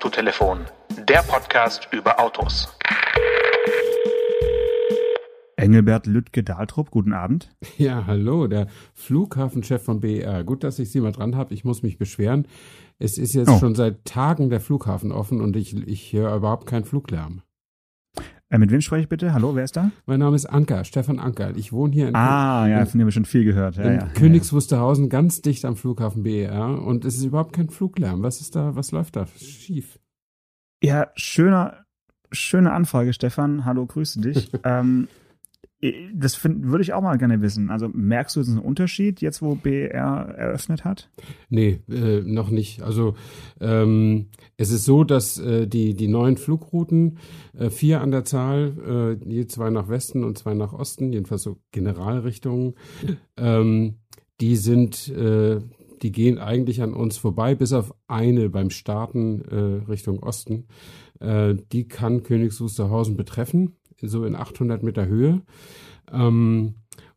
Autotelefon, der Podcast über Autos. Engelbert Lüttke-Dahltrup, guten Abend. Ja, hallo, der Flughafenchef von BER. Gut, dass ich Sie mal dran habe. Ich muss mich beschweren. Es ist jetzt oh. schon seit Tagen der Flughafen offen und ich, ich höre überhaupt keinen Fluglärm. Äh, mit wem spreche ich bitte? Hallo, wer ist da? Mein Name ist Anker, Stefan Anker. Ich wohne hier in, ah, ja, von dem wir schon viel gehört. Ja, in ja, Königs Wusterhausen, ganz dicht am Flughafen BER und es ist überhaupt kein Fluglärm. Was ist da, was läuft da schief? Ja, schöner, schöne Anfrage, Stefan. Hallo, grüße dich. ähm, das find, würde ich auch mal gerne wissen. Also merkst du jetzt einen Unterschied jetzt, wo BR eröffnet hat? Nee, äh, noch nicht. Also ähm, es ist so, dass äh, die, die neuen Flugrouten, äh, vier an der Zahl, äh, je zwei nach Westen und zwei nach Osten, jedenfalls so Generalrichtungen, ähm, die sind, äh, die gehen eigentlich an uns vorbei, bis auf eine beim Starten äh, Richtung Osten. Äh, die kann Königs Wusterhausen betreffen so in 800 Meter Höhe. Ähm,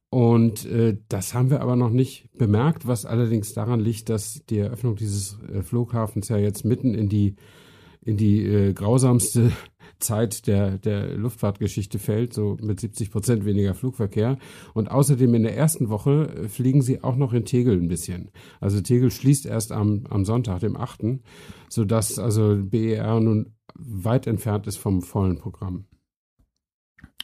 und äh, das haben wir aber noch nicht bemerkt, was allerdings daran liegt, dass die Eröffnung dieses äh, Flughafens ja jetzt mitten in die in die äh, grausamste Zeit der, der Luftfahrtgeschichte fällt, so mit 70 Prozent weniger Flugverkehr. Und außerdem in der ersten Woche äh, fliegen sie auch noch in Tegel ein bisschen. Also Tegel schließt erst am, am Sonntag, dem 8., sodass also BER nun weit entfernt ist vom vollen Programm.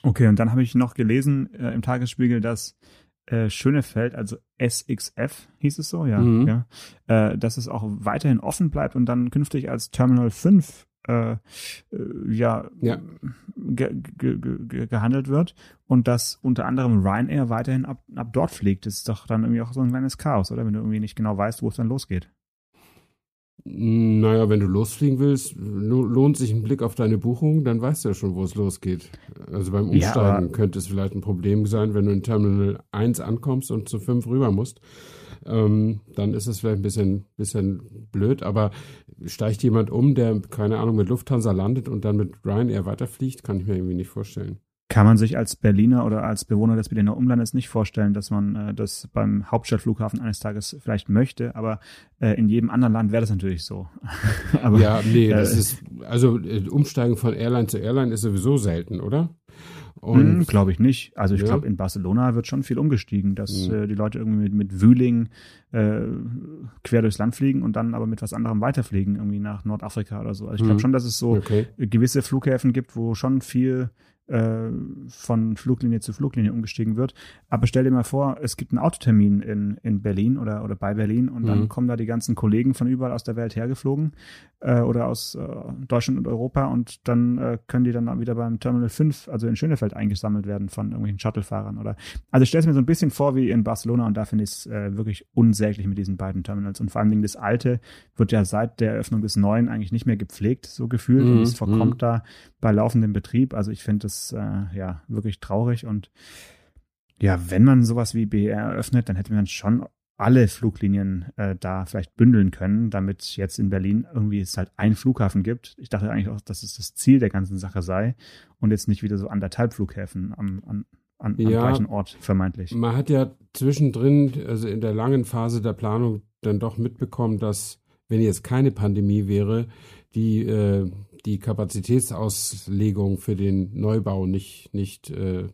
Okay, und dann habe ich noch gelesen äh, im Tagesspiegel, dass äh, Schönefeld, also SXF hieß es so, ja, mhm. ja äh, dass es auch weiterhin offen bleibt und dann künftig als Terminal 5 äh, äh, ja, ja. Ge ge ge gehandelt wird und dass unter anderem Ryanair weiterhin ab, ab dort fliegt. Das ist doch dann irgendwie auch so ein kleines Chaos, oder? Wenn du irgendwie nicht genau weißt, wo es dann losgeht. Naja, wenn du losfliegen willst, lohnt sich ein Blick auf deine Buchung, dann weißt du ja schon, wo es losgeht. Also beim Umsteigen ja, könnte es vielleicht ein Problem sein, wenn du in Terminal 1 ankommst und zu 5 rüber musst. Ähm, dann ist es vielleicht ein bisschen, bisschen blöd, aber steigt jemand um, der, keine Ahnung, mit Lufthansa landet und dann mit Ryanair weiterfliegt, kann ich mir irgendwie nicht vorstellen kann man sich als Berliner oder als Bewohner des Berliner Umlandes nicht vorstellen, dass man äh, das beim Hauptstadtflughafen eines Tages vielleicht möchte, aber äh, in jedem anderen Land wäre das natürlich so. aber, ja, nee, das äh, ist, also äh, Umsteigen von Airline zu Airline ist sowieso selten, oder? Hm, glaube ich nicht. Also ich ja. glaube, in Barcelona wird schon viel umgestiegen, dass mhm. äh, die Leute irgendwie mit, mit Wühling äh, quer durchs Land fliegen und dann aber mit was anderem weiterfliegen, irgendwie nach Nordafrika oder so. Also ich glaube mhm. schon, dass es so okay. gewisse Flughäfen gibt, wo schon viel äh, von Fluglinie zu Fluglinie umgestiegen wird. Aber stell dir mal vor, es gibt einen Autotermin in, in Berlin oder, oder bei Berlin und dann mhm. kommen da die ganzen Kollegen von überall aus der Welt hergeflogen äh, oder aus äh, Deutschland und Europa und dann äh, können die dann wieder beim Terminal 5, also in Schönefeld, eingesammelt werden von irgendwelchen Shuttlefahrern oder. Also ich stelle es mir so ein bisschen vor wie in Barcelona und da finde ich es äh, wirklich unsäglich mit diesen beiden Terminals. Und vor allen Dingen das alte wird ja seit der Eröffnung des neuen eigentlich nicht mehr gepflegt, so gefühlt. Mhm. Und es verkommt mhm. da bei laufendem Betrieb. Also ich finde das äh, ja wirklich traurig und ja, wenn man sowas wie BR eröffnet, dann hätte man schon alle Fluglinien äh, da vielleicht bündeln können, damit jetzt in Berlin irgendwie es halt einen Flughafen gibt. Ich dachte eigentlich auch, dass es das Ziel der ganzen Sache sei und jetzt nicht wieder so anderthalb Flughäfen am, an, an, am ja, gleichen Ort vermeintlich. Man hat ja zwischendrin, also in der langen Phase der Planung, dann doch mitbekommen, dass wenn jetzt keine Pandemie wäre, die äh, die Kapazitätsauslegung für den Neubau nicht nicht äh,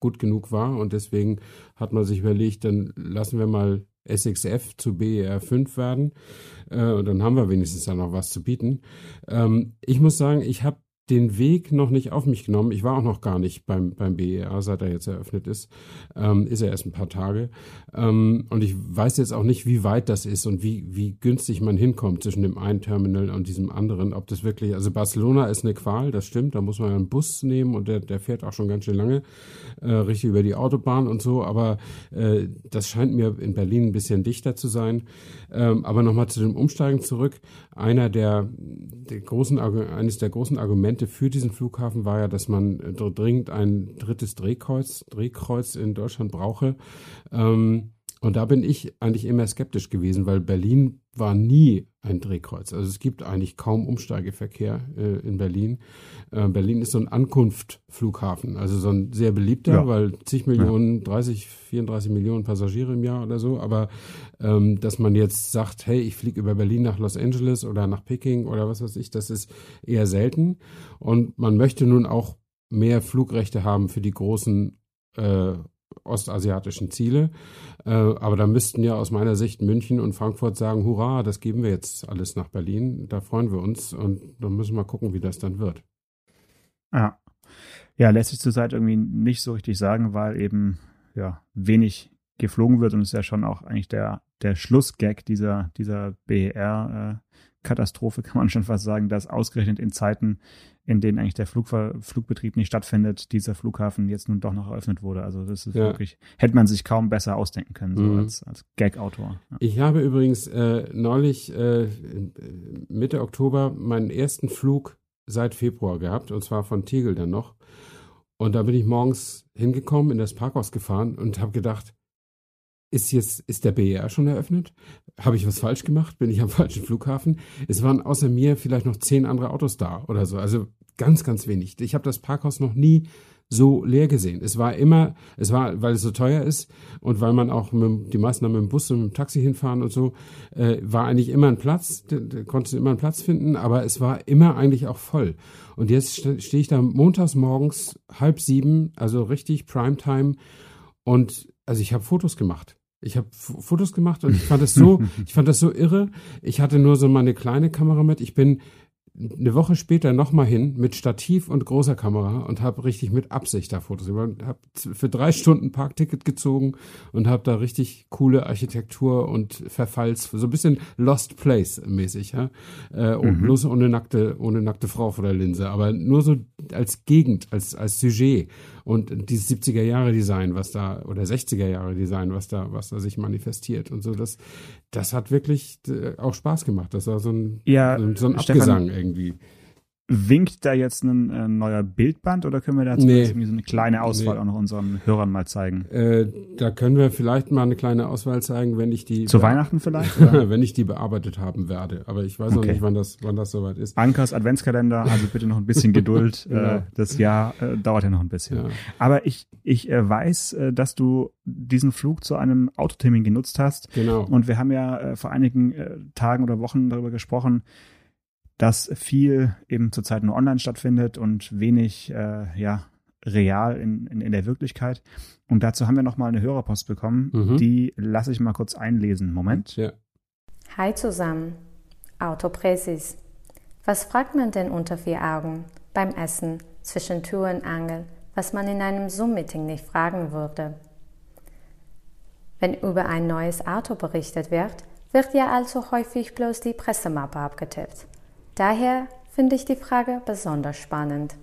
gut genug war und deswegen hat man sich überlegt, dann lassen wir mal SXF zu BER5 werden. Äh, und dann haben wir wenigstens da noch was zu bieten. Ähm, ich muss sagen, ich habe den Weg noch nicht auf mich genommen. Ich war auch noch gar nicht beim, beim BER, seit er jetzt eröffnet ist. Ähm, ist er erst ein paar Tage. Ähm, und ich weiß jetzt auch nicht, wie weit das ist und wie, wie günstig man hinkommt zwischen dem einen Terminal und diesem anderen. Ob das wirklich, also Barcelona ist eine Qual, das stimmt. Da muss man einen Bus nehmen und der, der fährt auch schon ganz schön lange, äh, richtig über die Autobahn und so. Aber äh, das scheint mir in Berlin ein bisschen dichter zu sein. Ähm, aber nochmal zu dem Umsteigen zurück. Einer der, der großen, eines der großen Argumente, Argumente für diesen Flughafen war ja, dass man äh, dringend ein drittes Drehkreuz, Drehkreuz in Deutschland brauche. Ähm, Und da bin ich eigentlich immer skeptisch gewesen, weil Berlin war nie ein Drehkreuz. Also es gibt eigentlich kaum Umsteigeverkehr äh, in Berlin. Äh, Berlin ist so ein Ankunftflughafen, also so ein sehr beliebter, ja. weil zig Millionen, ja. 30, 34 Millionen Passagiere im Jahr oder so. Aber ähm, dass man jetzt sagt, hey, ich fliege über Berlin nach Los Angeles oder nach Peking oder was weiß ich, das ist eher selten. Und man möchte nun auch mehr Flugrechte haben für die großen äh, ostasiatischen Ziele. Äh, aber da müssten ja aus meiner Sicht München und Frankfurt sagen, hurra, das geben wir jetzt alles nach Berlin. Da freuen wir uns und dann müssen wir gucken, wie das dann wird. Ja. Ja, lässt sich zurzeit irgendwie nicht so richtig sagen, weil eben ja wenig geflogen wird und es ist ja schon auch eigentlich der, der Schlussgag dieser, dieser BER-Katastrophe, kann man schon fast sagen, dass ausgerechnet in Zeiten, in denen eigentlich der Flugver Flugbetrieb nicht stattfindet, dieser Flughafen jetzt nun doch noch eröffnet wurde. Also das ist ja. wirklich, hätte man sich kaum besser ausdenken können, so mhm. als, als Gag-Autor. Ja. Ich habe übrigens äh, neulich äh, Mitte Oktober meinen ersten Flug seit Februar gehabt, und zwar von Tegel dann noch. Und da bin ich morgens hingekommen, in das Parkhaus gefahren und habe gedacht, ist jetzt, ist der BER schon eröffnet? Habe ich was falsch gemacht? Bin ich am falschen Flughafen? Es waren außer mir vielleicht noch zehn andere Autos da oder so. Also ganz, ganz wenig. Ich habe das Parkhaus noch nie so leer gesehen. Es war immer, es war, weil es so teuer ist und weil man auch mit, die meisten mit dem Bus und mit dem Taxi hinfahren und so, äh, war eigentlich immer ein Platz, du immer einen Platz finden, aber es war immer eigentlich auch voll. Und jetzt stehe ich da montags morgens halb sieben, also richtig Primetime und also ich habe Fotos gemacht. Ich habe Fotos gemacht und ich fand das so, ich fand das so irre. Ich hatte nur so meine kleine Kamera mit. Ich bin eine Woche später nochmal hin mit Stativ und großer Kamera und habe richtig mit Absicht da Fotos gemacht. Habe für drei Stunden Parkticket gezogen und habe da richtig coole Architektur und Verfalls, so ein bisschen Lost Place mäßig, ja. Äh, mhm. Bloß ohne nackte, ohne nackte Frau vor der Linse, aber nur so als Gegend, als, als Sujet und dieses 70er Jahre Design, was da, oder 60er Jahre Design, was da, was da sich manifestiert und so, das, das hat wirklich äh, auch Spaß gemacht. Das war so ein, ja, so, so ein Abgesang Stefan, irgendwie. Winkt da jetzt ein äh, neuer Bildband oder können wir da nee. irgendwie so eine kleine Auswahl nee. auch noch unseren Hörern mal zeigen? Äh, da können wir vielleicht mal eine kleine Auswahl zeigen, wenn ich die. Zu Weihnachten vielleicht? wenn ich die bearbeitet haben werde. Aber ich weiß okay. noch nicht, wann das, wann das soweit ist. Ankers Adventskalender, also bitte noch ein bisschen Geduld. genau. äh, das Jahr äh, dauert ja noch ein bisschen. Ja. Aber ich, ich äh, weiß, dass du diesen Flug zu einem Autotermin genutzt hast. Genau. Und wir haben ja vor einigen Tagen oder Wochen darüber gesprochen, dass viel eben zurzeit nur online stattfindet und wenig äh, ja real in, in, in der Wirklichkeit. Und dazu haben wir nochmal eine Hörerpost bekommen. Mhm. Die lasse ich mal kurz einlesen. Moment. Ja. Hi zusammen. Autopräsis. Was fragt man denn unter vier Augen beim Essen zwischen Tür und Angel, was man in einem Zoom-Meeting nicht fragen würde? Wenn über ein neues Auto berichtet wird, wird ja allzu häufig bloß die Pressemappe abgetippt. Daher finde ich die Frage besonders spannend.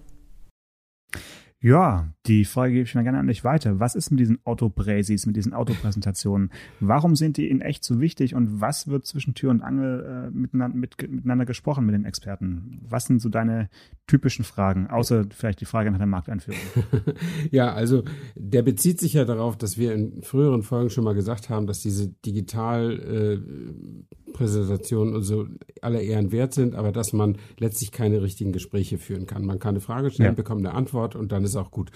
Ja, die Frage gebe ich mir gerne an dich weiter. Was ist mit diesen Autopräsis, mit diesen Autopräsentationen? Warum sind die in echt so wichtig und was wird zwischen Tür und Angel äh, miteinander, mit, miteinander gesprochen mit den Experten? Was sind so deine typischen Fragen, außer vielleicht die Frage nach der Markteinführung? ja, also der bezieht sich ja darauf, dass wir in früheren Folgen schon mal gesagt haben, dass diese Digitalpräsentationen äh, und so alle Ehren wert sind, aber dass man letztlich keine richtigen Gespräche führen kann. Man kann eine Frage stellen, ja. bekommt eine Antwort und dann ist auch gut.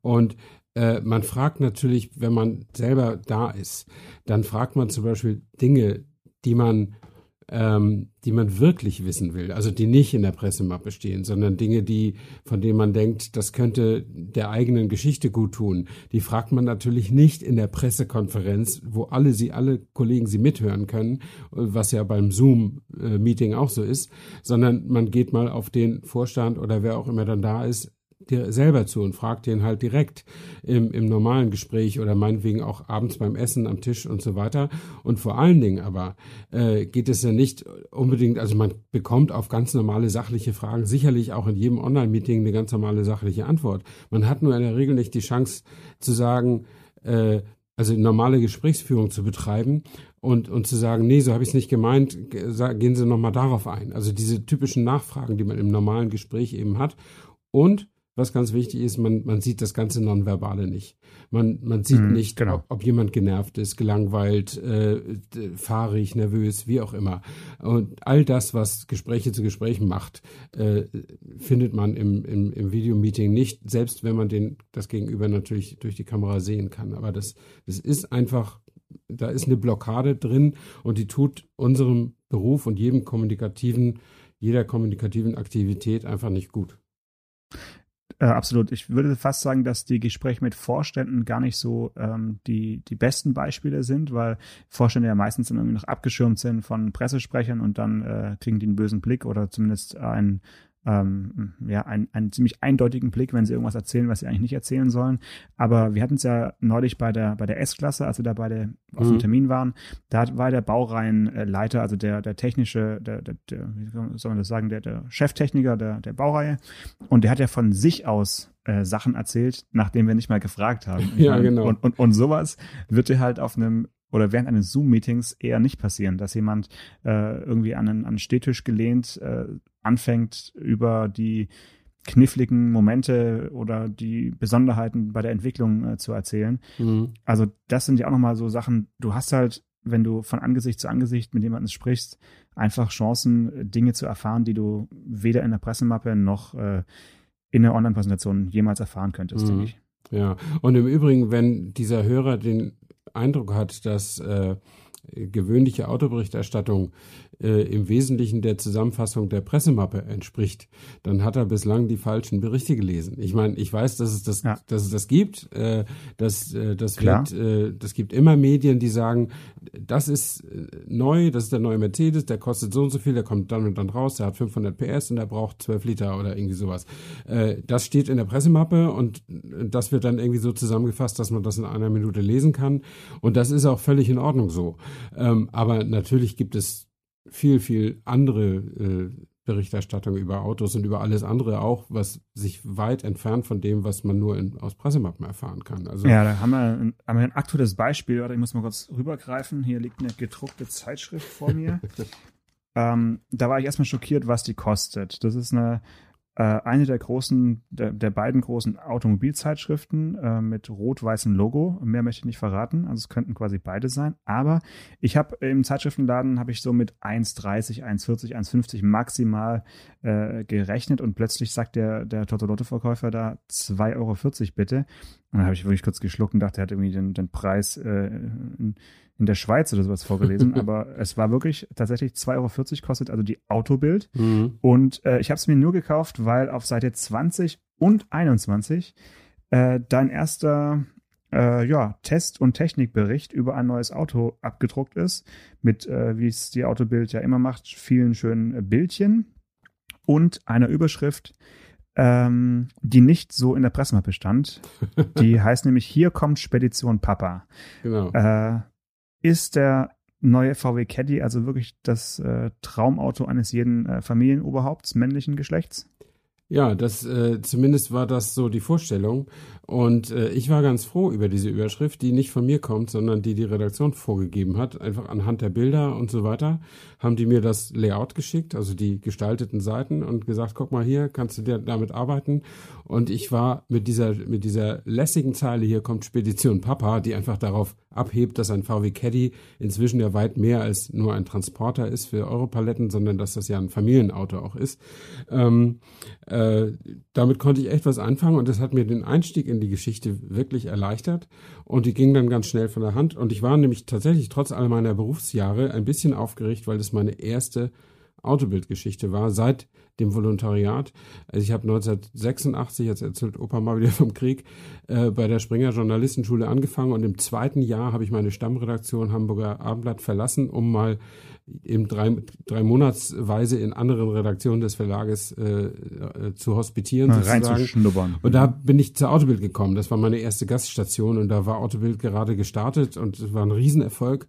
Und äh, man fragt natürlich, wenn man selber da ist, dann fragt man zum Beispiel Dinge, die man ähm, die man wirklich wissen will, also die nicht in der Pressemappe stehen, sondern Dinge, die, von denen man denkt, das könnte der eigenen Geschichte gut tun. Die fragt man natürlich nicht in der Pressekonferenz, wo alle sie, alle Kollegen sie mithören können, was ja beim Zoom-Meeting auch so ist, sondern man geht mal auf den Vorstand oder wer auch immer dann da ist, dir selber zu und frag den halt direkt im, im normalen Gespräch oder meinetwegen auch abends beim Essen am Tisch und so weiter. Und vor allen Dingen aber äh, geht es ja nicht unbedingt, also man bekommt auf ganz normale sachliche Fragen sicherlich auch in jedem Online-Meeting eine ganz normale sachliche Antwort. Man hat nur in der Regel nicht die Chance zu sagen, äh, also normale Gesprächsführung zu betreiben und, und zu sagen, nee, so habe ich es nicht gemeint, gehen Sie nochmal darauf ein. Also diese typischen Nachfragen, die man im normalen Gespräch eben hat. Und was ganz wichtig ist, man, man sieht das ganze Nonverbale nicht. Man, man sieht mhm, nicht, genau. ob, ob, jemand genervt ist, gelangweilt, äh, fahrig, nervös, wie auch immer. Und all das, was Gespräche zu Gesprächen macht, äh, findet man im, im, im Videomeeting nicht, selbst wenn man den, das Gegenüber natürlich durch die Kamera sehen kann. Aber das, das ist einfach, da ist eine Blockade drin und die tut unserem Beruf und jedem kommunikativen, jeder kommunikativen Aktivität einfach nicht gut. Äh, absolut. Ich würde fast sagen, dass die Gespräche mit Vorständen gar nicht so ähm, die, die besten Beispiele sind, weil Vorstände ja meistens dann irgendwie noch abgeschirmt sind von Pressesprechern und dann äh, kriegen die einen bösen Blick oder zumindest einen, ähm, ja, einen, einen ziemlich eindeutigen Blick, wenn sie irgendwas erzählen, was sie eigentlich nicht erzählen sollen. Aber wir hatten es ja neulich bei der, bei der S-Klasse, als wir da beide auf dem mhm. Termin waren, da war der Baureihenleiter, also der, der technische, der, der, der, wie soll man das sagen, der, der Cheftechniker der, der Baureihe. Und der hat ja von sich aus äh, Sachen erzählt, nachdem wir nicht mal gefragt haben. ja, genau. Und, und, und sowas wird dir halt auf einem oder während eines Zoom-Meetings eher nicht passieren, dass jemand äh, irgendwie an einen, an einen Stehtisch gelehnt äh, anfängt, über die kniffligen Momente oder die Besonderheiten bei der Entwicklung äh, zu erzählen. Mhm. Also das sind ja auch nochmal so Sachen, du hast halt, wenn du von Angesicht zu Angesicht mit jemandem sprichst, einfach Chancen, Dinge zu erfahren, die du weder in der Pressemappe noch äh, in der Online-Präsentation jemals erfahren könntest, mhm. denke ich. Ja, und im Übrigen, wenn dieser Hörer den Eindruck hat, dass äh, gewöhnliche Autoberichterstattung äh, im Wesentlichen der Zusammenfassung der Pressemappe entspricht, dann hat er bislang die falschen Berichte gelesen. Ich meine, ich weiß, dass es das, ja. dass es das gibt. Äh, dass, äh, das wird, äh, das gibt immer Medien, die sagen, das ist äh, neu, das ist der neue Mercedes, der kostet so und so viel, der kommt dann und dann raus, der hat 500 PS und der braucht 12 Liter oder irgendwie sowas. Äh, das steht in der Pressemappe und das wird dann irgendwie so zusammengefasst, dass man das in einer Minute lesen kann. Und das ist auch völlig in Ordnung so. Ähm, aber natürlich gibt es viel, viel andere äh, Berichterstattung über Autos und über alles andere auch, was sich weit entfernt von dem, was man nur in, aus Pressemappen erfahren kann. Also ja, da haben wir, ein, haben wir ein aktuelles Beispiel. Warte, ich muss mal kurz rübergreifen. Hier liegt eine gedruckte Zeitschrift vor mir. ähm, da war ich erstmal schockiert, was die kostet. Das ist eine eine der großen, der, der beiden großen Automobilzeitschriften äh, mit rot-weißem Logo. Mehr möchte ich nicht verraten. Also es könnten quasi beide sein. Aber ich habe im Zeitschriftenladen habe ich so mit 1,30, 1,40, 1,50 maximal äh, gerechnet und plötzlich sagt der, der Totolotte-Verkäufer da 2,40 Euro bitte. Und dann habe ich wirklich kurz geschluckt und dachte, er hat irgendwie den, den Preis äh, in der Schweiz oder sowas vorgelesen, aber es war wirklich tatsächlich 2,40 Euro kostet also die Autobild. Mhm. Und äh, ich habe es mir nur gekauft, weil auf Seite 20 und 21 äh, dein erster äh, ja, Test- und Technikbericht über ein neues Auto abgedruckt ist, mit, äh, wie es die Autobild ja immer macht, vielen schönen Bildchen und einer Überschrift, ähm, die nicht so in der Pressemappe stand. Die heißt nämlich Hier kommt Spedition Papa. Genau. Äh, ist der neue VW Caddy also wirklich das äh, Traumauto eines jeden äh, Familienoberhaupts männlichen Geschlechts? Ja, das äh, zumindest war das so die Vorstellung. Und äh, ich war ganz froh über diese Überschrift, die nicht von mir kommt, sondern die die Redaktion vorgegeben hat. Einfach anhand der Bilder und so weiter haben die mir das Layout geschickt, also die gestalteten Seiten und gesagt, guck mal hier, kannst du dir damit arbeiten. Und ich war mit dieser, mit dieser lässigen Zeile, hier kommt Spedition Papa, die einfach darauf abhebt, dass ein VW Caddy inzwischen ja weit mehr als nur ein Transporter ist für Europaletten, sondern dass das ja ein Familienauto auch ist. Ähm, äh, damit konnte ich echt was anfangen und das hat mir den Einstieg in die Geschichte wirklich erleichtert und die ging dann ganz schnell von der Hand und ich war nämlich tatsächlich trotz all meiner Berufsjahre ein bisschen aufgeregt, weil das meine erste Autobildgeschichte war, seit dem Volontariat. Also ich habe 1986, jetzt erzählt Opa mal wieder vom Krieg, äh, bei der Springer Journalistenschule angefangen und im zweiten Jahr habe ich meine Stammredaktion Hamburger Abendblatt verlassen, um mal eben drei, drei Monatsweise in anderen Redaktionen des Verlages äh, äh, zu hospitieren. Na, sozusagen. Und da bin ich zur Autobild gekommen. Das war meine erste Gaststation und da war Autobild gerade gestartet und es war ein Riesenerfolg.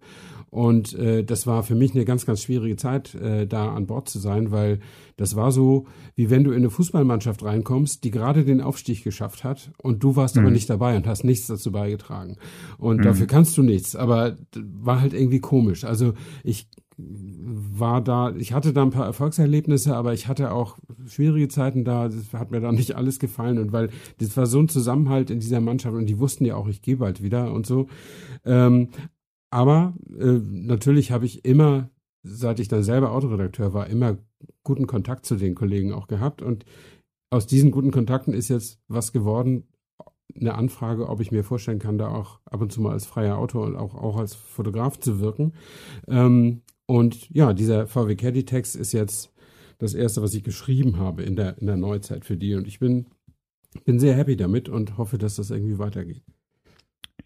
Und äh, das war für mich eine ganz, ganz schwierige Zeit, äh, da an Bord zu sein, weil das war so, wie wenn du in eine Fußballmannschaft reinkommst, die gerade den Aufstieg geschafft hat und du warst mhm. aber nicht dabei und hast nichts dazu beigetragen. Und mhm. dafür kannst du nichts, aber war halt irgendwie komisch. Also ich war da, ich hatte da ein paar Erfolgserlebnisse, aber ich hatte auch schwierige Zeiten da. Das hat mir da nicht alles gefallen. Und weil das war so ein Zusammenhalt in dieser Mannschaft und die wussten ja auch, ich gehe bald wieder und so. Ähm, aber äh, natürlich habe ich immer, seit ich dann selber Autoredakteur war, immer guten Kontakt zu den Kollegen auch gehabt. Und aus diesen guten Kontakten ist jetzt was geworden, eine Anfrage, ob ich mir vorstellen kann, da auch ab und zu mal als freier Autor und auch, auch als Fotograf zu wirken. Ähm, und ja, dieser VW Caddy Text ist jetzt das erste, was ich geschrieben habe in der, in der Neuzeit für die. Und ich bin, bin sehr happy damit und hoffe, dass das irgendwie weitergeht.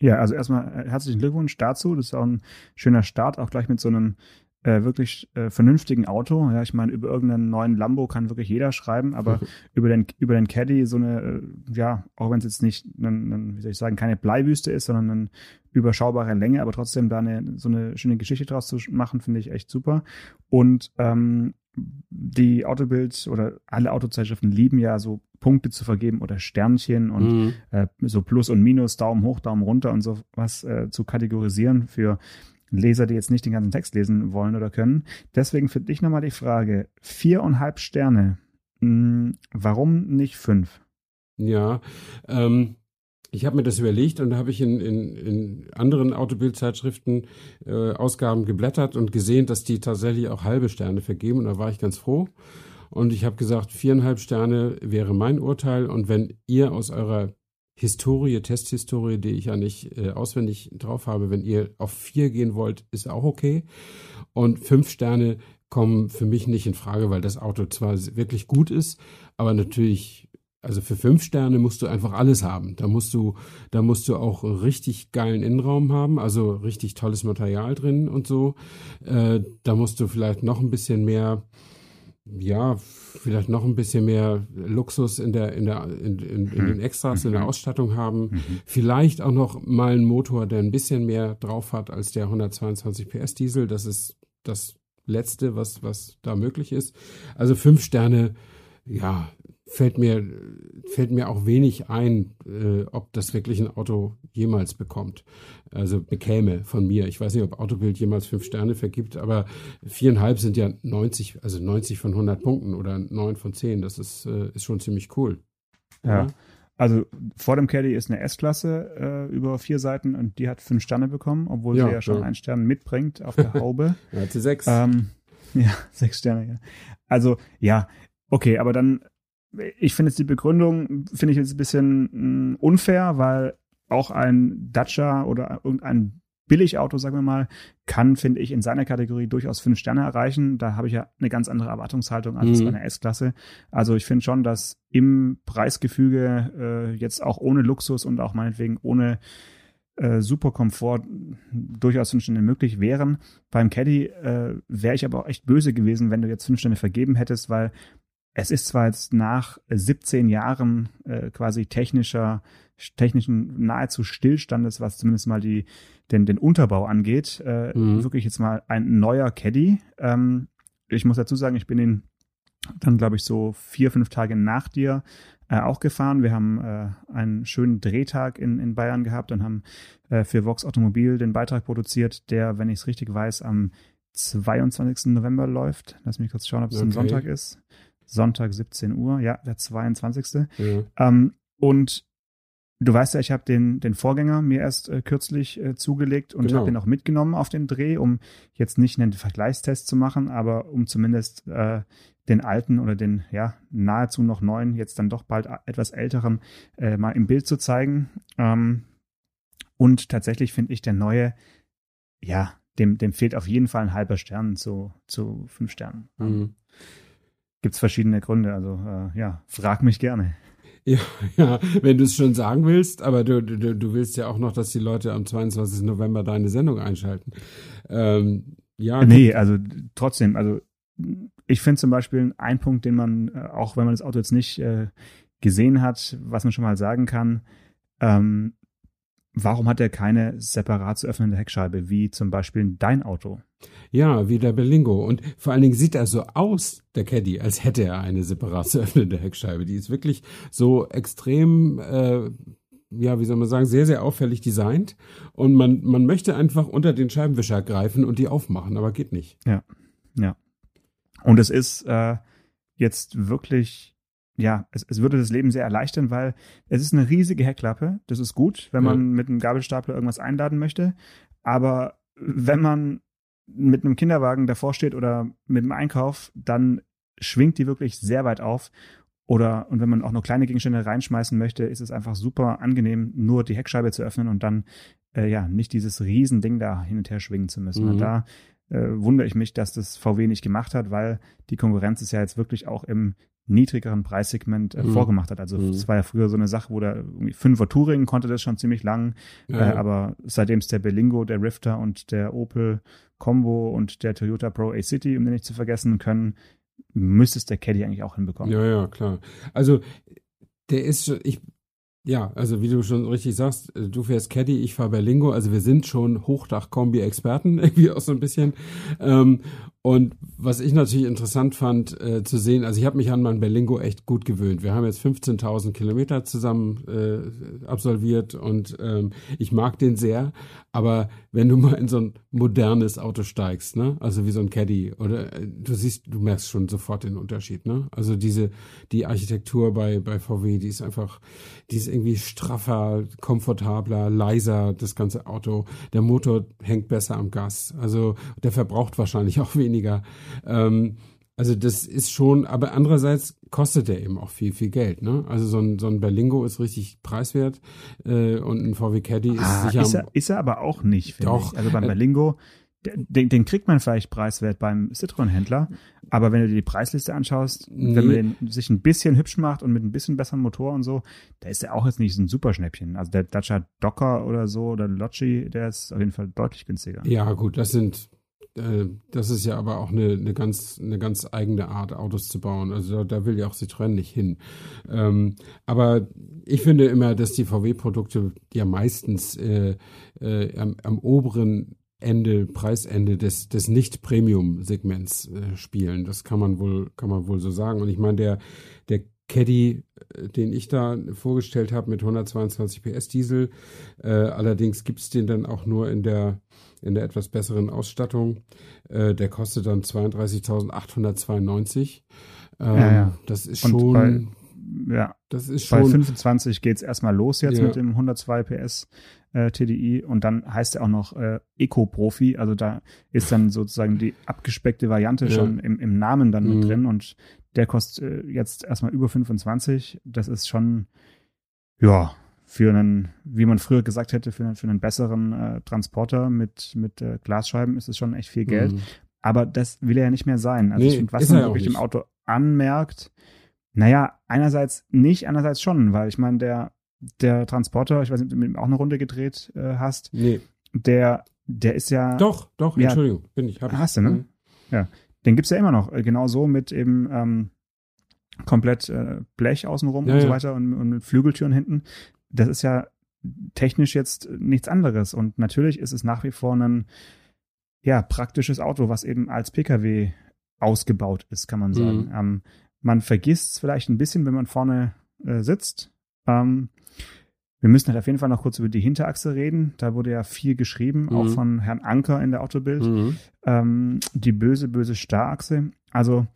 Ja, also erstmal äh, herzlichen Glückwunsch dazu. Das ist auch ein schöner Start, auch gleich mit so einem äh, wirklich äh, vernünftigen Auto. Ja, ich meine, über irgendeinen neuen Lambo kann wirklich jeder schreiben, aber über den über den Caddy so eine, äh, ja, auch wenn es jetzt nicht, ein, ein, wie soll ich sagen, keine Bleiwüste ist, sondern eine überschaubare Länge, aber trotzdem da eine so eine schöne Geschichte draus zu machen, finde ich echt super. Und ähm, die Autobild oder alle Autozeitschriften lieben ja so Punkte zu vergeben oder Sternchen und mhm. äh, so Plus und Minus, Daumen hoch, Daumen runter und sowas äh, zu kategorisieren für Leser, die jetzt nicht den ganzen Text lesen wollen oder können. Deswegen für dich nochmal die Frage, viereinhalb Sterne, hm, warum nicht fünf? Ja, ähm, ich habe mir das überlegt und habe ich in, in, in anderen Autobildzeitschriften äh, Ausgaben geblättert und gesehen, dass die tatsächlich auch halbe Sterne vergeben und da war ich ganz froh. Und ich habe gesagt, viereinhalb Sterne wäre mein Urteil und wenn ihr aus eurer Historie, Testhistorie, die ich ja nicht äh, auswendig drauf habe. Wenn ihr auf vier gehen wollt, ist auch okay. Und fünf Sterne kommen für mich nicht in Frage, weil das Auto zwar wirklich gut ist, aber natürlich, also für fünf Sterne musst du einfach alles haben. Da musst du, da musst du auch richtig geilen Innenraum haben, also richtig tolles Material drin und so. Äh, da musst du vielleicht noch ein bisschen mehr ja, vielleicht noch ein bisschen mehr Luxus in der, in der, in, in, in den Extras, in der mhm. Ausstattung haben. Mhm. Vielleicht auch noch mal einen Motor, der ein bisschen mehr drauf hat als der 122 PS Diesel. Das ist das Letzte, was, was da möglich ist. Also fünf Sterne, ja, fällt mir, fällt mir auch wenig ein, äh, ob das wirklich ein Auto jemals bekommt. Also bekäme von mir. Ich weiß nicht, ob Autobild jemals fünf Sterne vergibt, aber viereinhalb sind ja 90, also 90 von 100 Punkten oder neun von zehn. Das ist, äh, ist schon ziemlich cool. Ja. ja. Also vor dem Caddy ist eine S-Klasse äh, über vier Seiten und die hat fünf Sterne bekommen, obwohl ja, sie ja schon ja. einen Stern mitbringt auf der Haube. ja, hat sie sechs. Ähm, ja, sechs Sterne. Ja. Also ja, okay, aber dann ich finde jetzt die Begründung, finde ich jetzt ein bisschen mm, unfair, weil auch ein Dacia oder irgendein Billigauto, sagen wir mal, kann, finde ich, in seiner Kategorie durchaus fünf Sterne erreichen. Da habe ich ja eine ganz andere Erwartungshaltung als mhm. bei einer S-Klasse. Also ich finde schon, dass im Preisgefüge äh, jetzt auch ohne Luxus und auch meinetwegen ohne äh, Superkomfort durchaus fünf Sterne möglich wären. Beim Caddy äh, wäre ich aber auch echt böse gewesen, wenn du jetzt fünf Sterne vergeben hättest, weil es ist zwar jetzt nach 17 Jahren äh, quasi technischer, technischen nahezu Stillstandes, was zumindest mal die, den, den Unterbau angeht, äh, mhm. wirklich jetzt mal ein neuer Caddy. Ähm, ich muss dazu sagen, ich bin ihn dann, glaube ich, so vier, fünf Tage nach dir äh, auch gefahren. Wir haben äh, einen schönen Drehtag in, in Bayern gehabt und haben äh, für Vox Automobil den Beitrag produziert, der, wenn ich es richtig weiß, am 22. November läuft. Lass mich kurz schauen, ob es okay. ein Sonntag ist. Sonntag 17 Uhr, ja, der 22. Ja. Ähm, und du weißt ja, ich habe den, den Vorgänger mir erst äh, kürzlich äh, zugelegt und genau. habe den auch mitgenommen auf den Dreh, um jetzt nicht einen Vergleichstest zu machen, aber um zumindest äh, den alten oder den ja nahezu noch neuen, jetzt dann doch bald etwas älteren äh, mal im Bild zu zeigen. Ähm, und tatsächlich finde ich der neue, ja, dem, dem fehlt auf jeden Fall ein halber Stern zu, zu fünf Sternen. Mhm. Gibt es verschiedene Gründe, also äh, ja, frag mich gerne. Ja, ja, wenn du es schon sagen willst, aber du, du, du willst ja auch noch, dass die Leute am 22. November deine Sendung einschalten. Ähm, ja. Nee, also trotzdem, also ich finde zum Beispiel ein Punkt, den man, äh, auch wenn man das Auto jetzt nicht äh, gesehen hat, was man schon mal sagen kann, ähm, warum hat er keine separat zu öffnende Heckscheibe, wie zum Beispiel dein Auto? Ja, wie der Berlingo. Und vor allen Dingen sieht er so aus, der Caddy, als hätte er eine separat zu öffnende Heckscheibe. Die ist wirklich so extrem, äh, ja, wie soll man sagen, sehr, sehr auffällig designt. Und man, man möchte einfach unter den Scheibenwischer greifen und die aufmachen, aber geht nicht. Ja, ja. Und es ist äh, jetzt wirklich, ja, es, es würde das Leben sehr erleichtern, weil es ist eine riesige Heckklappe. Das ist gut, wenn man ja. mit einem Gabelstapler irgendwas einladen möchte. Aber wenn man mit einem Kinderwagen davor steht oder mit einem Einkauf, dann schwingt die wirklich sehr weit auf. Oder, und wenn man auch noch kleine Gegenstände reinschmeißen möchte, ist es einfach super angenehm, nur die Heckscheibe zu öffnen und dann, äh, ja, nicht dieses Riesending da hin und her schwingen zu müssen. Mhm. Und da äh, wundere ich mich, dass das VW nicht gemacht hat, weil die Konkurrenz ist ja jetzt wirklich auch im niedrigeren Preissegment äh, mhm. vorgemacht hat. Also es mhm. war ja früher so eine Sache, wo da irgendwie Fünfer Touring konnte das schon ziemlich lang, ja. äh, aber seitdem es der Berlingo, der Rifter und der Opel Combo und der Toyota Pro A-City, um den nicht zu vergessen können, müsste es der Caddy eigentlich auch hinbekommen. Ja, ja, klar. Also der ist, ich ja, also wie du schon richtig sagst, äh, du fährst Caddy, ich fahre Berlingo, also wir sind schon Hochdach-Kombi-Experten, irgendwie auch so ein bisschen. Ähm, und was ich natürlich interessant fand äh, zu sehen, also ich habe mich an mein Berlingo echt gut gewöhnt. Wir haben jetzt 15.000 Kilometer zusammen äh, absolviert und ähm, ich mag den sehr. Aber wenn du mal in so ein modernes Auto steigst, ne, also wie so ein Caddy, oder äh, du siehst, du merkst schon sofort den Unterschied, ne? Also diese die Architektur bei bei VW, die ist einfach, die ist irgendwie straffer, komfortabler, leiser, das ganze Auto. Der Motor hängt besser am Gas, also der verbraucht wahrscheinlich auch weniger weniger. Ähm, also das ist schon, aber andererseits kostet der eben auch viel, viel Geld. Ne? Also so ein, so ein Berlingo ist richtig preiswert äh, und ein VW Caddy ist ah, sicher. Ist er, ist er aber auch nicht, doch. Ich. Also beim äh, Berlingo, den, den kriegt man vielleicht preiswert beim Citroën-Händler, aber wenn du dir die Preisliste anschaust, nee. wenn man den sich ein bisschen hübsch macht und mit ein bisschen besseren Motor und so, da ist er auch jetzt nicht so ein Superschnäppchen. Also der Dacia Docker oder so oder Logi, der ist auf jeden Fall deutlich günstiger. Ja, gut, das sind das ist ja aber auch eine, eine, ganz, eine ganz eigene Art, Autos zu bauen. Also da, da will ja auch Citroën nicht hin. Ähm, aber ich finde immer, dass die VW-Produkte ja meistens äh, äh, am, am oberen Ende, Preisende des, des Nicht-Premium-Segments äh, spielen. Das kann man wohl, kann man wohl so sagen. Und ich meine, der, der Caddy, äh, den ich da vorgestellt habe mit 122 PS Diesel, äh, allerdings gibt es den dann auch nur in der in der etwas besseren Ausstattung. Äh, der kostet dann 32.892. Ähm, ja, ja. Das ist Und schon. Bei, ja, das ist schon. Bei 25 geht es erstmal los jetzt ja. mit dem 102 PS äh, TDI und dann heißt er auch noch äh, Eco-Profi. Also da ist dann sozusagen die abgespeckte Variante ja. schon im, im Namen dann mhm. mit drin und der kostet äh, jetzt erstmal über 25. Das ist schon, ja, für einen, wie man früher gesagt hätte, für einen, für einen besseren äh, Transporter mit, mit äh, Glasscheiben ist es schon echt viel Geld. Mhm. Aber das will er ja nicht mehr sein. Also nee, ich finde, was man wirklich im Auto anmerkt, naja, einerseits nicht, andererseits schon, weil ich meine, der, der Transporter, ich weiß nicht, ob du mit ihm auch eine Runde gedreht äh, hast, nee. der, der ist ja. Doch, doch, ja, Entschuldigung, bin ich. Hab hast ich. du, ne? Mhm. Ja. Den gibt's ja immer noch, äh, genau so mit eben ähm, komplett äh, Blech außenrum ja, und so weiter und, und mit Flügeltüren hinten das ist ja technisch jetzt nichts anderes. Und natürlich ist es nach wie vor ein ja, praktisches Auto, was eben als Pkw ausgebaut ist, kann man sagen. Mhm. Ähm, man vergisst es vielleicht ein bisschen, wenn man vorne äh, sitzt. Ähm, wir müssen halt auf jeden Fall noch kurz über die Hinterachse reden. Da wurde ja viel geschrieben, mhm. auch von Herrn Anker in der Autobild. Mhm. Ähm, die böse, böse Starachse. Also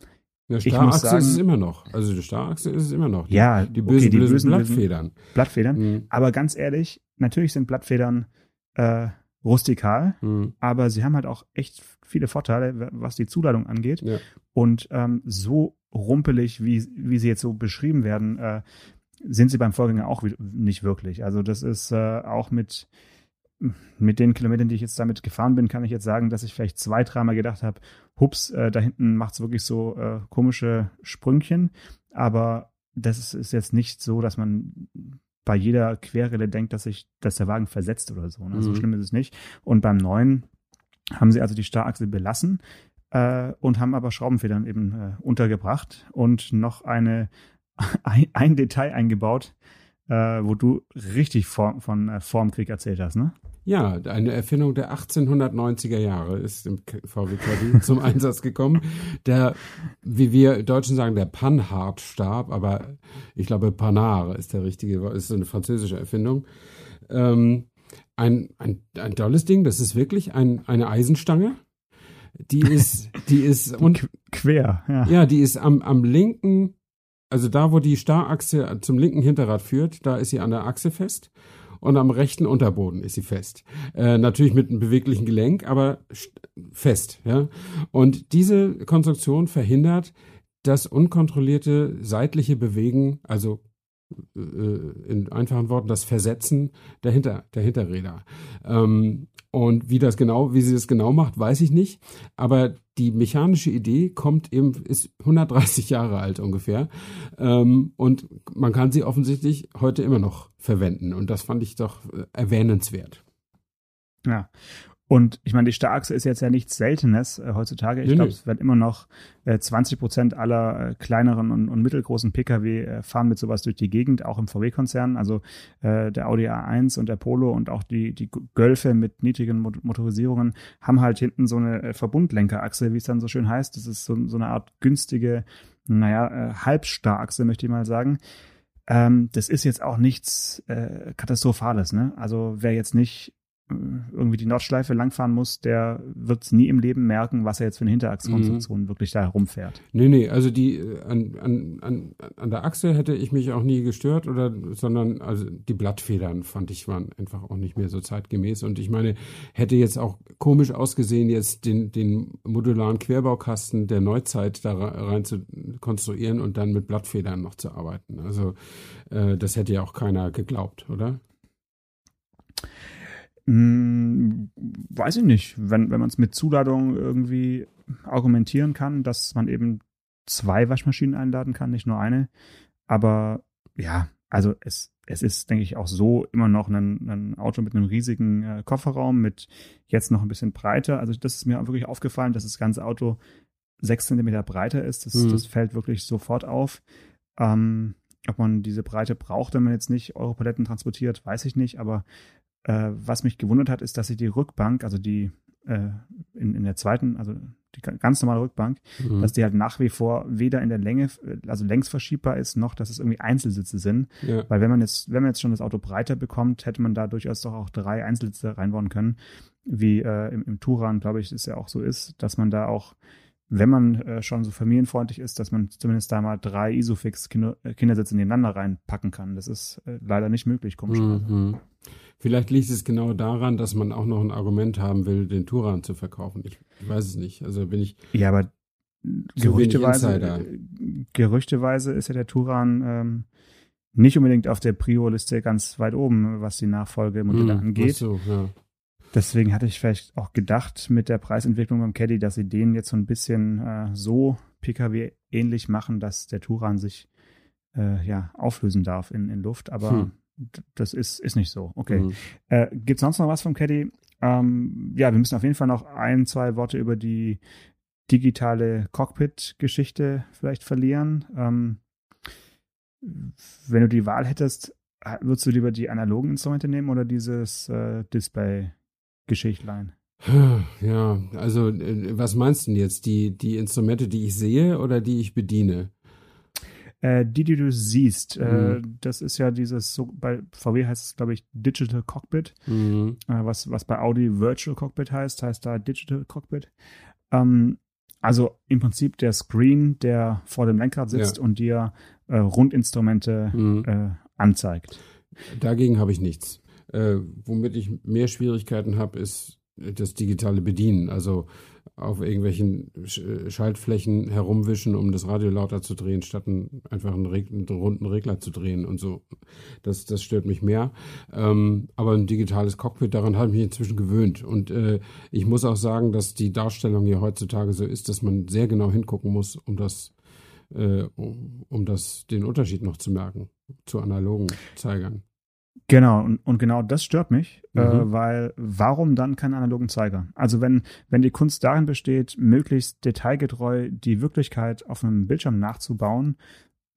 der Starachse ist es immer noch. Also die Starachse ist es immer noch. Die, ja, die bösen, okay, die bösen Blattfedern. Blattfedern. Mhm. Aber ganz ehrlich, natürlich sind Blattfedern äh, rustikal, mhm. aber sie haben halt auch echt viele Vorteile, was die Zuladung angeht. Ja. Und ähm, so rumpelig, wie, wie sie jetzt so beschrieben werden, äh, sind sie beim Vorgänger auch nicht wirklich. Also das ist äh, auch mit mit den Kilometern, die ich jetzt damit gefahren bin, kann ich jetzt sagen, dass ich vielleicht zwei, dreimal gedacht habe, hups, äh, da hinten macht es wirklich so äh, komische Sprüngchen. Aber das ist, ist, jetzt nicht so, dass man bei jeder Querrelle denkt, dass sich, dass der Wagen versetzt oder so. Ne? Mhm. So schlimm ist es nicht. Und beim neuen haben sie also die Starrachse belassen äh, und haben aber Schraubenfedern eben äh, untergebracht und noch eine ein, ein Detail eingebaut, äh, wo du richtig Form, von äh, Formkrieg erzählt hast, ne? Ja, eine Erfindung der 1890er Jahre ist im VW Caddy zum Einsatz gekommen. Der, wie wir Deutschen sagen, der Panhard-Stab, aber ich glaube Panard ist der richtige, ist so eine französische Erfindung. Ähm, ein, ein, ein tolles Ding, das ist wirklich ein, eine Eisenstange. Die ist, die ist und quer, ja. Ja, die ist am, am linken, also da, wo die Starrachse zum linken Hinterrad führt, da ist sie an der Achse fest und am rechten Unterboden ist sie fest. Äh, natürlich mit einem beweglichen Gelenk, aber fest. Ja? Und diese Konstruktion verhindert das unkontrollierte seitliche Bewegen, also äh, in einfachen Worten das Versetzen der, Hinter, der Hinterräder. Ähm, und wie das genau, wie sie das genau macht, weiß ich nicht. Aber die mechanische Idee kommt eben, ist 130 Jahre alt ungefähr. Ähm, und man kann sie offensichtlich heute immer noch verwenden. Und das fand ich doch äh, erwähnenswert. Ja. Und ich meine, die Starrachse ist jetzt ja nichts Seltenes äh, heutzutage. Ich nee, glaube, nee. es werden immer noch äh, 20 Prozent aller äh, kleineren und, und, mittelgroßen Pkw äh, fahren mit sowas durch die Gegend, auch im VW-Konzern. Also äh, der Audi A1 und der Polo und auch die, die Gölfe mit niedrigen Motorisierungen haben halt hinten so eine äh, Verbundlenkerachse, wie es dann so schön heißt. Das ist so, so eine Art günstige, naja, Halbstarrachse, möchte ich mal sagen. Ähm, das ist jetzt auch nichts Katastrophales, ne? Also wer jetzt nicht irgendwie die Nordschleife langfahren muss, der wird nie im Leben merken, was er jetzt für eine Hinterachskonstruktion mhm. wirklich da herumfährt. Nee, nee, also die äh, an, an, an, an der Achse hätte ich mich auch nie gestört oder sondern also die Blattfedern fand ich waren einfach auch nicht mehr so zeitgemäß und ich meine, hätte jetzt auch komisch ausgesehen, jetzt den, den modularen Querbaukasten der Neuzeit da rein zu konstruieren und dann mit Blattfedern noch zu arbeiten. Also äh, das hätte ja auch keiner geglaubt, oder? Hm, weiß ich nicht. Wenn, wenn man es mit Zuladung irgendwie argumentieren kann, dass man eben zwei Waschmaschinen einladen kann, nicht nur eine. Aber ja, also es, es ist, denke ich, auch so immer noch ein, ein Auto mit einem riesigen äh, Kofferraum, mit jetzt noch ein bisschen breiter. Also das ist mir wirklich aufgefallen, dass das ganze Auto sechs Zentimeter breiter ist. Das, mhm. das fällt wirklich sofort auf. Ähm, ob man diese Breite braucht, wenn man jetzt nicht Europaletten transportiert, weiß ich nicht. Aber äh, was mich gewundert hat, ist, dass sie die Rückbank, also die äh, in, in der zweiten, also die ganz normale Rückbank, mhm. dass die halt nach wie vor weder in der Länge, also längs verschiebbar ist, noch dass es irgendwie Einzelsitze sind. Ja. Weil wenn man jetzt, wenn man jetzt schon das Auto breiter bekommt, hätte man da durchaus doch auch drei Einzelsitze reinbauen können. Wie äh, im, im Turan, glaube ich, es ja auch so ist, dass man da auch wenn man äh, schon so familienfreundlich ist, dass man zumindest da mal drei Isofix-Kindersitze nebeneinander reinpacken kann. Das ist äh, leider nicht möglich, komischerweise. Mhm. Vielleicht liegt es genau daran, dass man auch noch ein Argument haben will, den Turan zu verkaufen. Ich, ich weiß es nicht. Also bin ich. Ja, aber gerüchteweise, äh, gerüchteweise ist ja der Turan ähm, nicht unbedingt auf der Prio-Liste ganz weit oben, was die Nachfolgemodelle mm, angeht. So, ja. Deswegen hatte ich vielleicht auch gedacht mit der Preisentwicklung beim Caddy, dass sie den jetzt so ein bisschen äh, so PKW ähnlich machen, dass der Turan sich äh, ja auflösen darf in, in Luft. Aber hm das ist, ist nicht so. Okay. Mhm. Äh, Gibt sonst noch was vom Caddy? Ähm, ja, wir müssen auf jeden Fall noch ein, zwei Worte über die digitale Cockpit-Geschichte vielleicht verlieren. Ähm, wenn du die Wahl hättest, würdest du lieber die analogen Instrumente nehmen oder dieses äh, Display-Geschichtlein? Ja, also äh, was meinst du denn jetzt? Die, die Instrumente, die ich sehe oder die ich bediene? Äh, die, die du siehst, äh, mhm. äh, das ist ja dieses, so, bei VW heißt es, glaube ich, Digital Cockpit, mhm. äh, was, was bei Audi Virtual Cockpit heißt, heißt da Digital Cockpit. Ähm, also im Prinzip der Screen, der vor dem Lenkrad sitzt ja. und dir äh, Rundinstrumente mhm. Anzeigt. Dagegen habe ich nichts. Womit ich mehr Schwierigkeiten habe, ist das digitale Bedienen. Also auf irgendwelchen Schaltflächen herumwischen, um das Radio lauter zu drehen, statt einen, einfach einen, Reg einen, runden Regler zu drehen und so. Das, das stört mich mehr. Ähm, aber ein digitales Cockpit, daran habe ich mich inzwischen gewöhnt. Und äh, ich muss auch sagen, dass die Darstellung hier heutzutage so ist, dass man sehr genau hingucken muss, um das, äh, um das, den Unterschied noch zu merken zu analogen Zeigern. Genau, und, und genau das stört mich, äh, mhm. äh, weil warum dann keinen analogen Zeiger? Also wenn, wenn die Kunst darin besteht, möglichst detailgetreu die Wirklichkeit auf einem Bildschirm nachzubauen,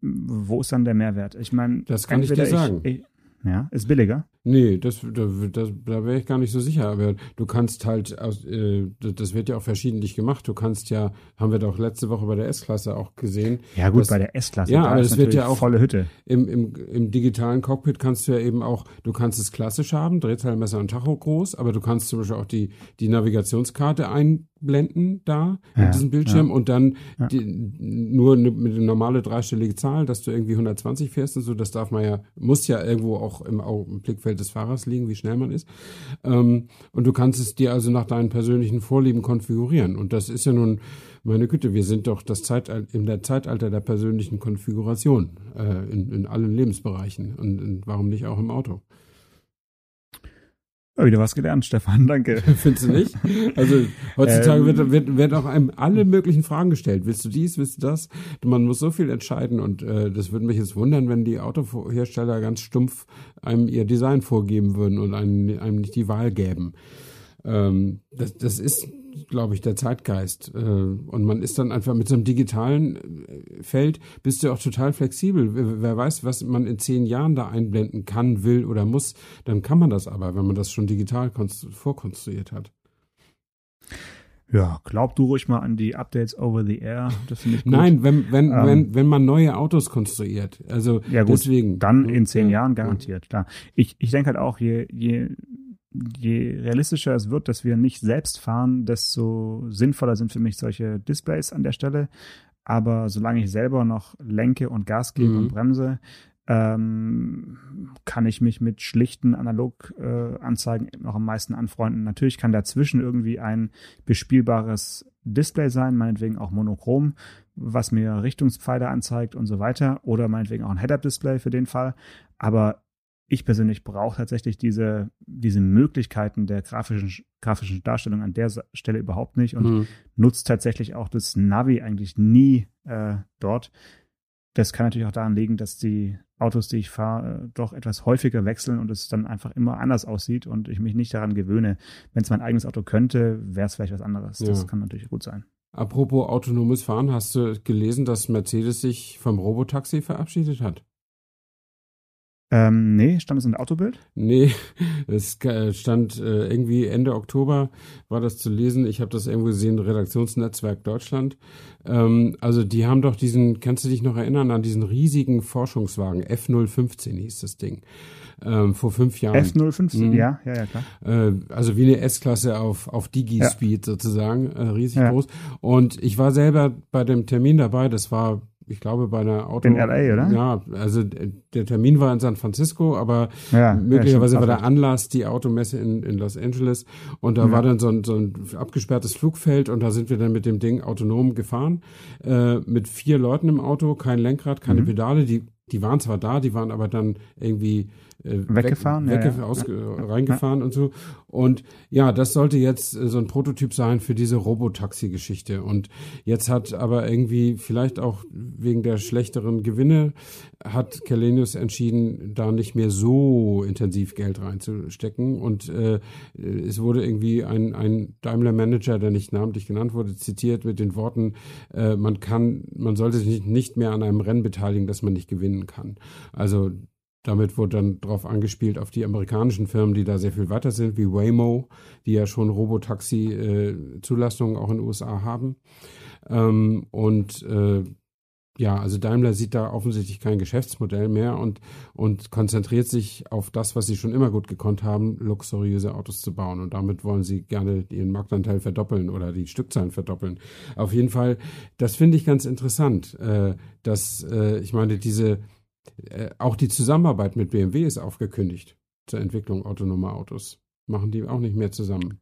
wo ist dann der Mehrwert? Ich meine, das kann ich dir sagen. Ich, ja, ist billiger. Nee, das, da, das, da wäre ich gar nicht so sicher. Aber du kannst halt, äh, das wird ja auch verschiedentlich gemacht. Du kannst ja, haben wir doch letzte Woche bei der S-Klasse auch gesehen. Ja gut, dass, bei der S-Klasse. Ja, aber das wird ja auch volle Hütte. Im, im, Im digitalen Cockpit kannst du ja eben auch, du kannst es klassisch haben, Drehzahlmesser und Tacho groß, aber du kannst zum Beispiel auch die, die Navigationskarte einblenden da ja, in diesem Bildschirm ja. und dann ja. die, nur mit eine normale dreistellige Zahl, dass du irgendwie 120 fährst und so. Das darf man ja, muss ja irgendwo auch im, auch im Blickfeld Blickfeld des Fahrers liegen, wie schnell man ist. Ähm, und du kannst es dir also nach deinen persönlichen Vorlieben konfigurieren. Und das ist ja nun, meine Güte, wir sind doch das Zeitalter, in der Zeitalter der persönlichen Konfiguration äh, in, in allen Lebensbereichen. Und, und warum nicht auch im Auto? Wieder was gelernt, Stefan, danke. Findest du nicht? Also heutzutage ähm, wird, wird, wird auch einem alle möglichen Fragen gestellt. Willst du dies, willst du das? Man muss so viel entscheiden und äh, das würde mich jetzt wundern, wenn die Autohersteller ganz stumpf einem ihr Design vorgeben würden und einem, einem nicht die Wahl gäben. Ähm, das, das ist glaube ich, der Zeitgeist. Äh, und man ist dann einfach mit so einem digitalen äh, Feld, bist du auch total flexibel. Wer weiß, was man in zehn Jahren da einblenden kann, will oder muss, dann kann man das aber, wenn man das schon digital vorkonstruiert hat. Ja, glaub du ruhig mal an die Updates over the air. Das finde ich gut. Nein, wenn, wenn, ähm, wenn, wenn man neue Autos konstruiert. Also ja gut, deswegen. Dann in zehn ja, Jahren garantiert, klar. Ich, ich denke halt auch, je, je je realistischer es wird, dass wir nicht selbst fahren, desto sinnvoller sind für mich solche Displays an der Stelle. Aber solange ich selber noch lenke und Gas gebe mhm. und bremse, ähm, kann ich mich mit schlichten Analog-Anzeigen äh, noch am meisten anfreunden. Natürlich kann dazwischen irgendwie ein bespielbares Display sein, meinetwegen auch monochrom, was mir Richtungspfeile anzeigt und so weiter, oder meinetwegen auch ein Head-Up-Display für den Fall. Aber ich persönlich brauche tatsächlich diese, diese Möglichkeiten der grafischen, grafischen Darstellung an der Stelle überhaupt nicht und mhm. nutze tatsächlich auch das Navi eigentlich nie äh, dort. Das kann natürlich auch daran liegen, dass die Autos, die ich fahre, äh, doch etwas häufiger wechseln und es dann einfach immer anders aussieht und ich mich nicht daran gewöhne. Wenn es mein eigenes Auto könnte, wäre es vielleicht was anderes. Ja. Das kann natürlich gut sein. Apropos autonomes Fahren, hast du gelesen, dass Mercedes sich vom Robotaxi verabschiedet hat? Ähm, nee, stand es in der Autobild? Nee, es stand äh, irgendwie Ende Oktober war das zu lesen. Ich habe das irgendwo gesehen, Redaktionsnetzwerk Deutschland. Ähm, also die haben doch diesen, kannst du dich noch erinnern an diesen riesigen Forschungswagen, F015 hieß das Ding. Ähm, vor fünf Jahren. F015, mhm. ja, ja, ja, klar. Äh, also wie eine S-Klasse auf, auf Digi-Speed ja. sozusagen, äh, riesig ja. groß. Und ich war selber bei dem Termin dabei, das war ich glaube, bei einer Auto. In LA, oder? Ja, also der Termin war in San Francisco, aber ja, möglicherweise war der Anlass die Automesse in, in Los Angeles. Und da ja. war dann so ein, so ein abgesperrtes Flugfeld und da sind wir dann mit dem Ding autonom gefahren. Äh, mit vier Leuten im Auto, kein Lenkrad, keine mhm. Pedale. Die, die waren zwar da, die waren aber dann irgendwie äh, weggefahren, weg, ja, ja. Aus, ja. reingefahren und so. Und ja, das sollte jetzt äh, so ein Prototyp sein für diese Robotaxi-Geschichte. Und jetzt hat aber irgendwie, vielleicht auch wegen der schlechteren Gewinne, hat Kelenius entschieden, da nicht mehr so intensiv Geld reinzustecken. Und äh, es wurde irgendwie ein, ein Daimler-Manager, der nicht namentlich genannt wurde, zitiert mit den Worten, äh, man kann, man sollte sich nicht, nicht mehr an einem Rennen beteiligen, das man nicht gewinnen kann. Also damit wurde dann darauf angespielt, auf die amerikanischen Firmen, die da sehr viel weiter sind, wie Waymo, die ja schon Robotaxi-Zulassungen auch in den USA haben. Ähm, und äh, ja, also Daimler sieht da offensichtlich kein Geschäftsmodell mehr und, und konzentriert sich auf das, was sie schon immer gut gekonnt haben, luxuriöse Autos zu bauen. Und damit wollen sie gerne ihren Marktanteil verdoppeln oder die Stückzahlen verdoppeln. Auf jeden Fall, das finde ich ganz interessant, äh, dass, äh, ich meine, diese, äh, auch die Zusammenarbeit mit BMW ist aufgekündigt zur Entwicklung autonomer Autos. Machen die auch nicht mehr zusammen.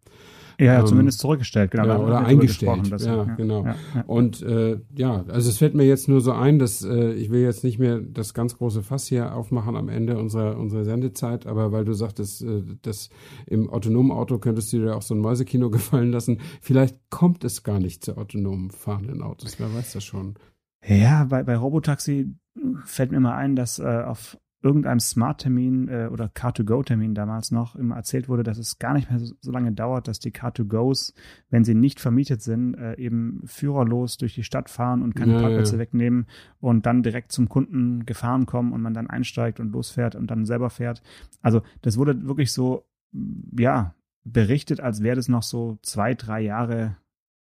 Ja, ähm, zumindest zurückgestellt, genau. Ja, oder eingestellt. Das, ja, ja, genau. Ja, Und äh, ja, also es fällt mir jetzt nur so ein, dass äh, ich will jetzt nicht mehr das ganz große Fass hier aufmachen am Ende unserer, unserer Sendezeit, aber weil du sagtest, äh, dass im autonomen Auto könntest du dir auch so ein Mäusekino gefallen lassen. Vielleicht kommt es gar nicht zu autonomen fahrenden Autos, wer weiß das schon. Ja, bei, bei Robotaxi fällt mir mal ein, dass äh, auf irgendeinem Smart-Termin äh, oder Car-to-Go-Termin damals noch immer erzählt wurde, dass es gar nicht mehr so, so lange dauert, dass die Car-to-Gos, wenn sie nicht vermietet sind, äh, eben führerlos durch die Stadt fahren und keine ja, Parkplätze ja. wegnehmen und dann direkt zum Kunden gefahren kommen und man dann einsteigt und losfährt und dann selber fährt. Also das wurde wirklich so, ja, berichtet, als wäre das noch so zwei, drei Jahre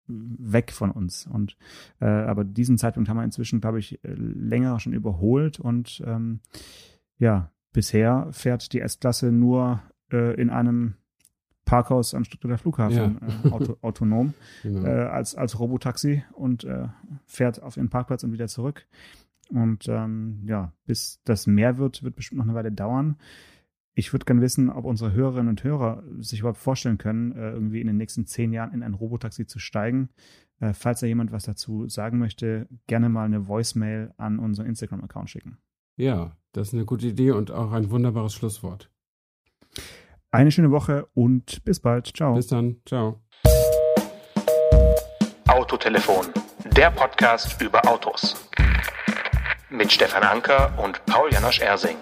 weg von uns. Und äh, aber diesen Zeitpunkt haben wir inzwischen, glaube ich, länger schon überholt und ähm, ja, bisher fährt die S-Klasse nur äh, in einem Parkhaus am Stuttgarter Flughafen ja. äh, auto, autonom genau. äh, als, als Robotaxi und äh, fährt auf ihren Parkplatz und wieder zurück. Und ähm, ja, bis das mehr wird, wird bestimmt noch eine Weile dauern. Ich würde gerne wissen, ob unsere Hörerinnen und Hörer sich überhaupt vorstellen können, äh, irgendwie in den nächsten zehn Jahren in ein Robotaxi zu steigen. Äh, falls da jemand was dazu sagen möchte, gerne mal eine Voicemail an unseren Instagram-Account schicken. Ja, das ist eine gute Idee und auch ein wunderbares Schlusswort. Eine schöne Woche und bis bald. Ciao. Bis dann. Ciao. Autotelefon, der Podcast über Autos. Mit Stefan Anker und Paul Janosch Ersing.